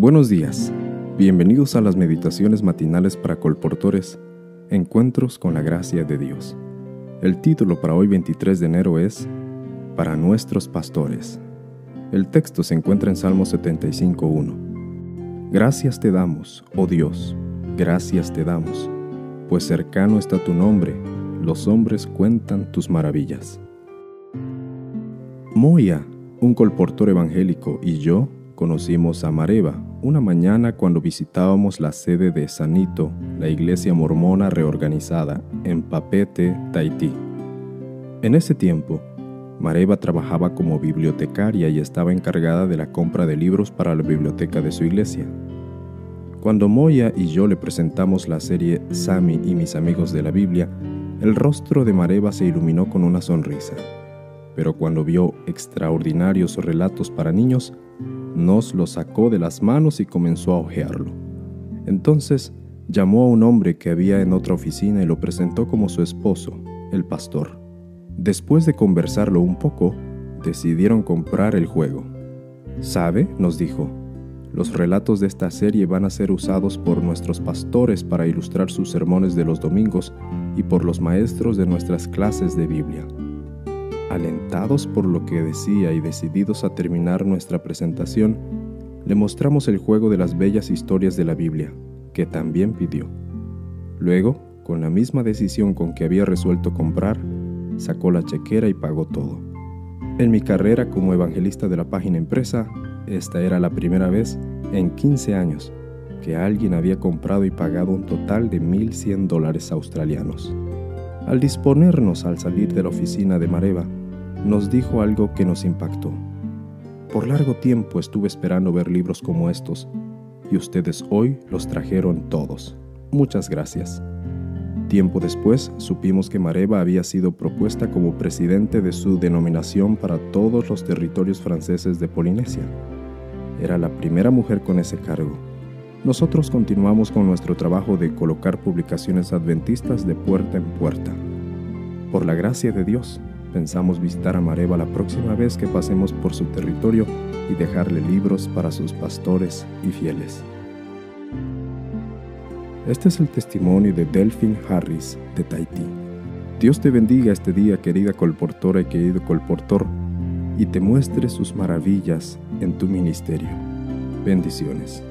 Buenos días, bienvenidos a las meditaciones matinales para colportores, Encuentros con la Gracia de Dios. El título para hoy 23 de enero es Para nuestros pastores. El texto se encuentra en Salmo 75.1. Gracias te damos, oh Dios, gracias te damos, pues cercano está tu nombre, los hombres cuentan tus maravillas. Moya, un colportor evangélico, y yo conocimos a Mareva una mañana cuando visitábamos la sede de Sanito, la iglesia mormona reorganizada en Papete, Tahití. En ese tiempo, Mareva trabajaba como bibliotecaria y estaba encargada de la compra de libros para la biblioteca de su iglesia. Cuando Moya y yo le presentamos la serie Sami y mis amigos de la Biblia, el rostro de Mareva se iluminó con una sonrisa. Pero cuando vio extraordinarios relatos para niños, nos lo sacó de las manos y comenzó a hojearlo. Entonces llamó a un hombre que había en otra oficina y lo presentó como su esposo, el pastor. Después de conversarlo un poco, decidieron comprar el juego. ¿Sabe? nos dijo. Los relatos de esta serie van a ser usados por nuestros pastores para ilustrar sus sermones de los domingos y por los maestros de nuestras clases de Biblia. Alentados por lo que decía y decididos a terminar nuestra presentación, le mostramos el juego de las bellas historias de la Biblia, que también pidió. Luego, con la misma decisión con que había resuelto comprar, sacó la chequera y pagó todo. En mi carrera como evangelista de la página impresa, esta era la primera vez en 15 años que alguien había comprado y pagado un total de 1.100 dólares australianos. Al disponernos al salir de la oficina de Mareva, nos dijo algo que nos impactó. Por largo tiempo estuve esperando ver libros como estos, y ustedes hoy los trajeron todos. Muchas gracias. Tiempo después supimos que Mareva había sido propuesta como presidente de su denominación para todos los territorios franceses de Polinesia. Era la primera mujer con ese cargo. Nosotros continuamos con nuestro trabajo de colocar publicaciones adventistas de puerta en puerta. Por la gracia de Dios, Pensamos visitar a Mareva la próxima vez que pasemos por su territorio y dejarle libros para sus pastores y fieles. Este es el testimonio de Delphine Harris de Tahití. Dios te bendiga este día, querida colportora y querido colportor, y te muestre sus maravillas en tu ministerio. Bendiciones.